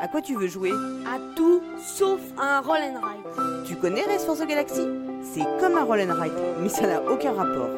À quoi tu veux jouer? À tout sauf à un roll and ride. Tu connais Race for the Galaxy? C'est comme un roll and ride, mais ça n'a aucun rapport.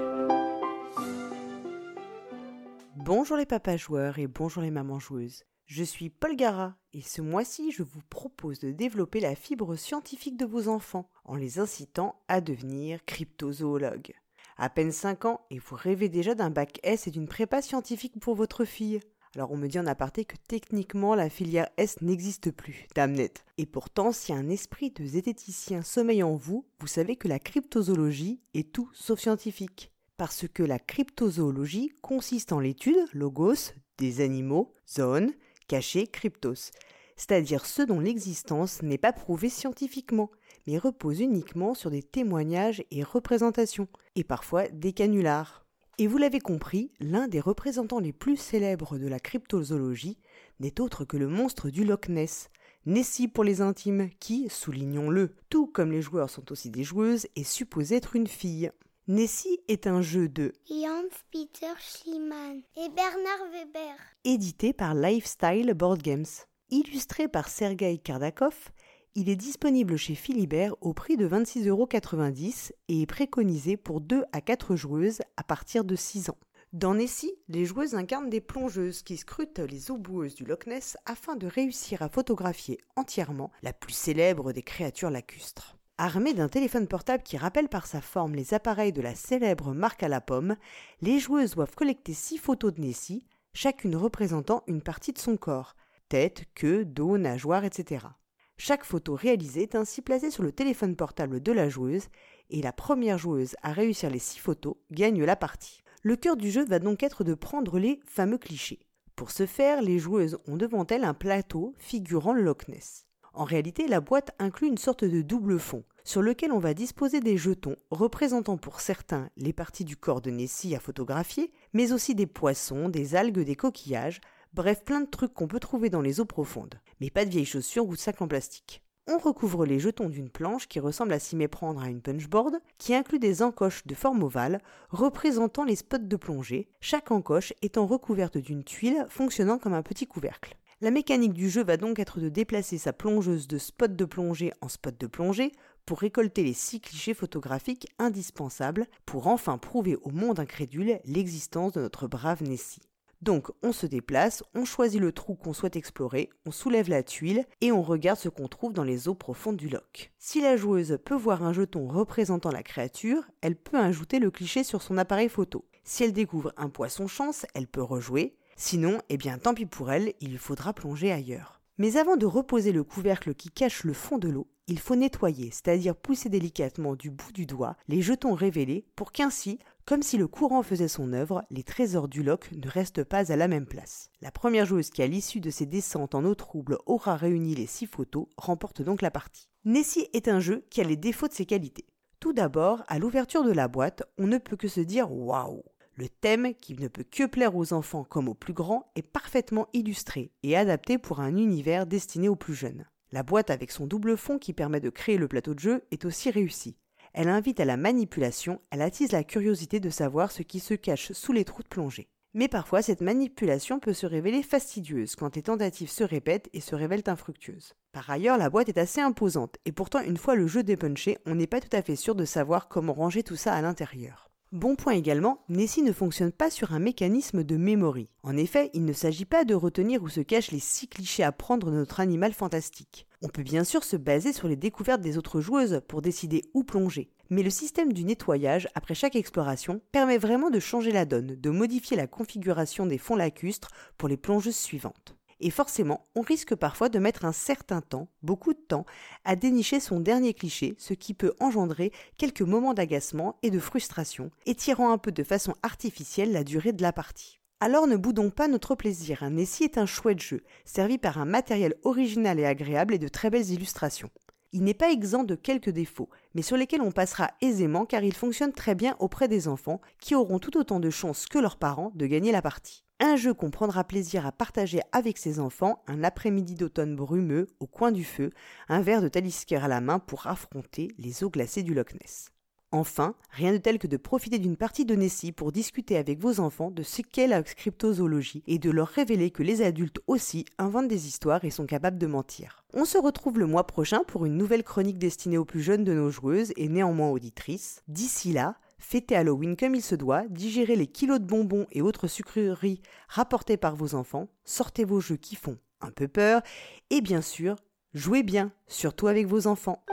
Bonjour les papas joueurs et bonjour les mamans joueuses. Je suis Paul Gara et ce mois-ci je vous propose de développer la fibre scientifique de vos enfants en les incitant à devenir cryptozoologues. À peine 5 ans et vous rêvez déjà d'un bac S et d'une prépa scientifique pour votre fille. Alors on me dit en aparté que techniquement la filière S n'existe plus, damnette. Et pourtant, si un esprit de zététicien sommeille en vous, vous savez que la cryptozoologie est tout sauf scientifique. Parce que la cryptozoologie consiste en l'étude, logos, des animaux, zone, cachés, cryptos, c'est-à-dire ceux dont l'existence n'est pas prouvée scientifiquement, mais repose uniquement sur des témoignages et représentations, et parfois des canulars. Et vous l'avez compris, l'un des représentants les plus célèbres de la cryptozoologie n'est autre que le monstre du Loch Ness, Nessie pour les intimes, qui, soulignons-le, tout comme les joueurs sont aussi des joueuses, est supposé être une fille. Nessie est un jeu de Hans Peter Schliemann et Bernard Weber, édité par Lifestyle Board Games. Illustré par Sergei Kardakov, il est disponible chez Philibert au prix de 26,90€ et est préconisé pour 2 à 4 joueuses à partir de 6 ans. Dans Nessie, les joueuses incarnent des plongeuses qui scrutent les eaux boueuses du Loch Ness afin de réussir à photographier entièrement la plus célèbre des créatures lacustres. Armées d'un téléphone portable qui rappelle par sa forme les appareils de la célèbre marque à la pomme, les joueuses doivent collecter 6 photos de Nessie, chacune représentant une partie de son corps tête, queue, dos, nageoire, etc. Chaque photo réalisée est ainsi placée sur le téléphone portable de la joueuse et la première joueuse à réussir les six photos gagne la partie. Le cœur du jeu va donc être de prendre les fameux clichés. Pour ce faire, les joueuses ont devant elles un plateau figurant Loch Ness. En réalité, la boîte inclut une sorte de double fond, sur lequel on va disposer des jetons représentant pour certains les parties du corps de Nessie à photographier, mais aussi des poissons, des algues, des coquillages, bref plein de trucs qu'on peut trouver dans les eaux profondes, mais pas de vieilles chaussures ou de sacs en plastique. On recouvre les jetons d'une planche qui ressemble à s'y méprendre à une punchboard, qui inclut des encoches de forme ovale représentant les spots de plongée, chaque encoche étant recouverte d'une tuile fonctionnant comme un petit couvercle. La mécanique du jeu va donc être de déplacer sa plongeuse de spot de plongée en spot de plongée pour récolter les six clichés photographiques indispensables pour enfin prouver au monde incrédule l'existence de notre brave Nessie. Donc on se déplace, on choisit le trou qu'on souhaite explorer, on soulève la tuile et on regarde ce qu'on trouve dans les eaux profondes du loch. Si la joueuse peut voir un jeton représentant la créature, elle peut ajouter le cliché sur son appareil photo. Si elle découvre un poisson chance, elle peut rejouer. Sinon, eh bien tant pis pour elle, il faudra plonger ailleurs. Mais avant de reposer le couvercle qui cache le fond de l'eau, il faut nettoyer, c'est-à-dire pousser délicatement du bout du doigt les jetons révélés pour qu'ainsi comme si le courant faisait son œuvre, les trésors du loch ne restent pas à la même place. La première joueuse qui, à l'issue de ses descentes en eau trouble, aura réuni les six photos, remporte donc la partie. Nessie est un jeu qui a les défauts de ses qualités. Tout d'abord, à l'ouverture de la boîte, on ne peut que se dire waouh le thème, qui ne peut que plaire aux enfants comme aux plus grands, est parfaitement illustré et adapté pour un univers destiné aux plus jeunes. La boîte avec son double fond qui permet de créer le plateau de jeu est aussi réussie. Elle invite à la manipulation, elle attise la curiosité de savoir ce qui se cache sous les trous de plongée. Mais parfois, cette manipulation peut se révéler fastidieuse quand les tentatives se répètent et se révèlent infructueuses. Par ailleurs, la boîte est assez imposante, et pourtant, une fois le jeu dépunché, on n'est pas tout à fait sûr de savoir comment ranger tout ça à l'intérieur. Bon point également, Nessie ne fonctionne pas sur un mécanisme de memory. En effet, il ne s'agit pas de retenir où se cachent les six clichés à prendre de notre animal fantastique. On peut bien sûr se baser sur les découvertes des autres joueuses pour décider où plonger, mais le système du nettoyage après chaque exploration permet vraiment de changer la donne, de modifier la configuration des fonds lacustres pour les plongeuses suivantes. Et forcément, on risque parfois de mettre un certain temps, beaucoup de temps, à dénicher son dernier cliché, ce qui peut engendrer quelques moments d'agacement et de frustration, étirant un peu de façon artificielle la durée de la partie. Alors ne boudons pas notre plaisir, un Nessie est un chouette jeu, servi par un matériel original et agréable et de très belles illustrations. Il n'est pas exempt de quelques défauts, mais sur lesquels on passera aisément car il fonctionne très bien auprès des enfants qui auront tout autant de chances que leurs parents de gagner la partie. Un jeu qu'on prendra plaisir à partager avec ses enfants un après-midi d'automne brumeux au coin du feu, un verre de talisker à la main pour affronter les eaux glacées du Loch Ness. Enfin, rien de tel que de profiter d'une partie de Nessie pour discuter avec vos enfants de ce qu'est la cryptozoologie et de leur révéler que les adultes aussi inventent des histoires et sont capables de mentir. On se retrouve le mois prochain pour une nouvelle chronique destinée aux plus jeunes de nos joueuses et néanmoins auditrices. D'ici là, fêtez Halloween comme il se doit, digérez les kilos de bonbons et autres sucreries rapportés par vos enfants, sortez vos jeux qui font un peu peur et bien sûr, jouez bien, surtout avec vos enfants.